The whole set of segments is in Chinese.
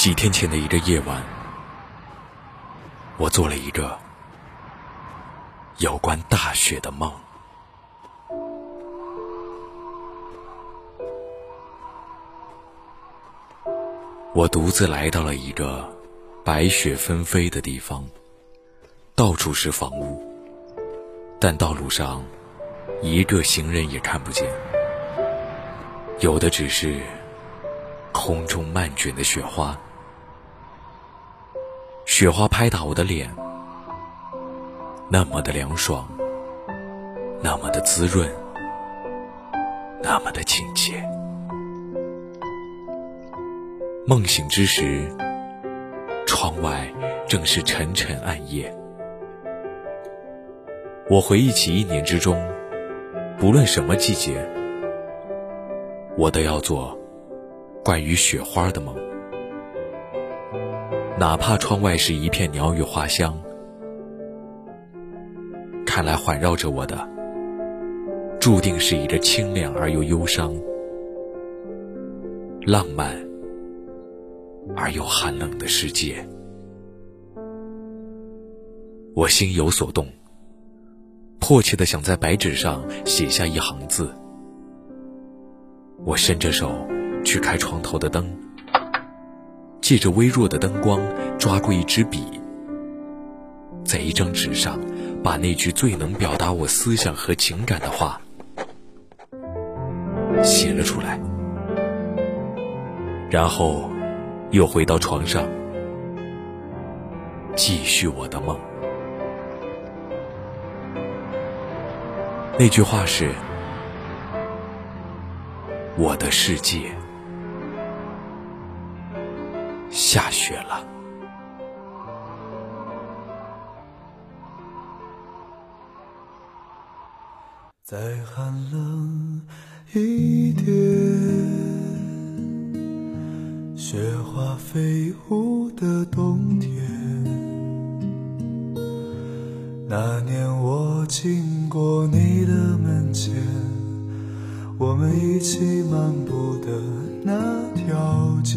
几天前的一个夜晚，我做了一个有关大雪的梦。我独自来到了一个白雪纷飞的地方，到处是房屋，但道路上一个行人也看不见，有的只是空中漫卷的雪花。雪花拍打我的脸，那么的凉爽，那么的滋润，那么的亲切。梦醒之时，窗外正是沉沉暗夜。我回忆起一年之中，不论什么季节，我都要做关于雪花的梦。哪怕窗外是一片鸟语花香，看来环绕着我的，注定是一个清凉而又忧伤、浪漫而又寒冷的世界。我心有所动，迫切的想在白纸上写下一行字。我伸着手去开床头的灯。借着微弱的灯光，抓过一支笔，在一张纸上，把那句最能表达我思想和情感的话写了出来，然后又回到床上，继续我的梦。那句话是：“我的世界。”下雪了，再寒冷一点，雪花飞舞的冬天。那年我经过你的门前，我们一起漫步的那条街。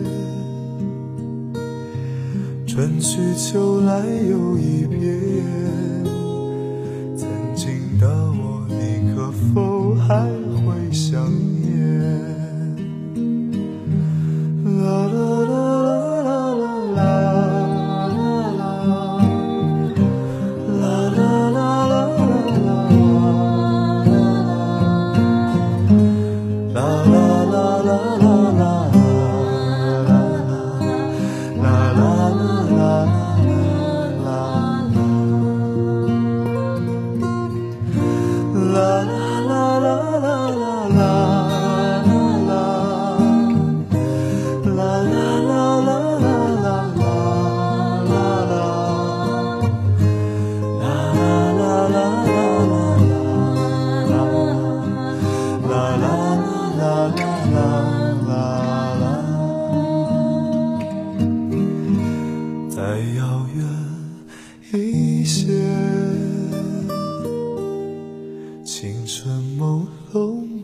春去秋来又一遍，曾经的我，你可否还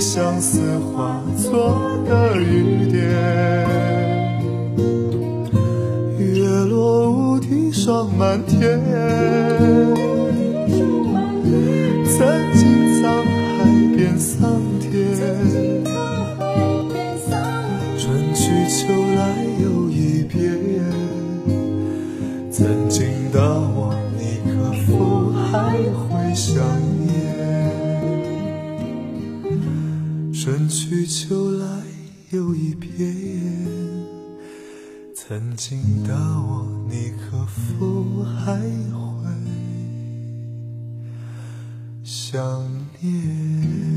相思化作的雨点？月落乌啼霜满天。曾经沧海变桑田，又一遍。曾经的我，你可否还会？想念。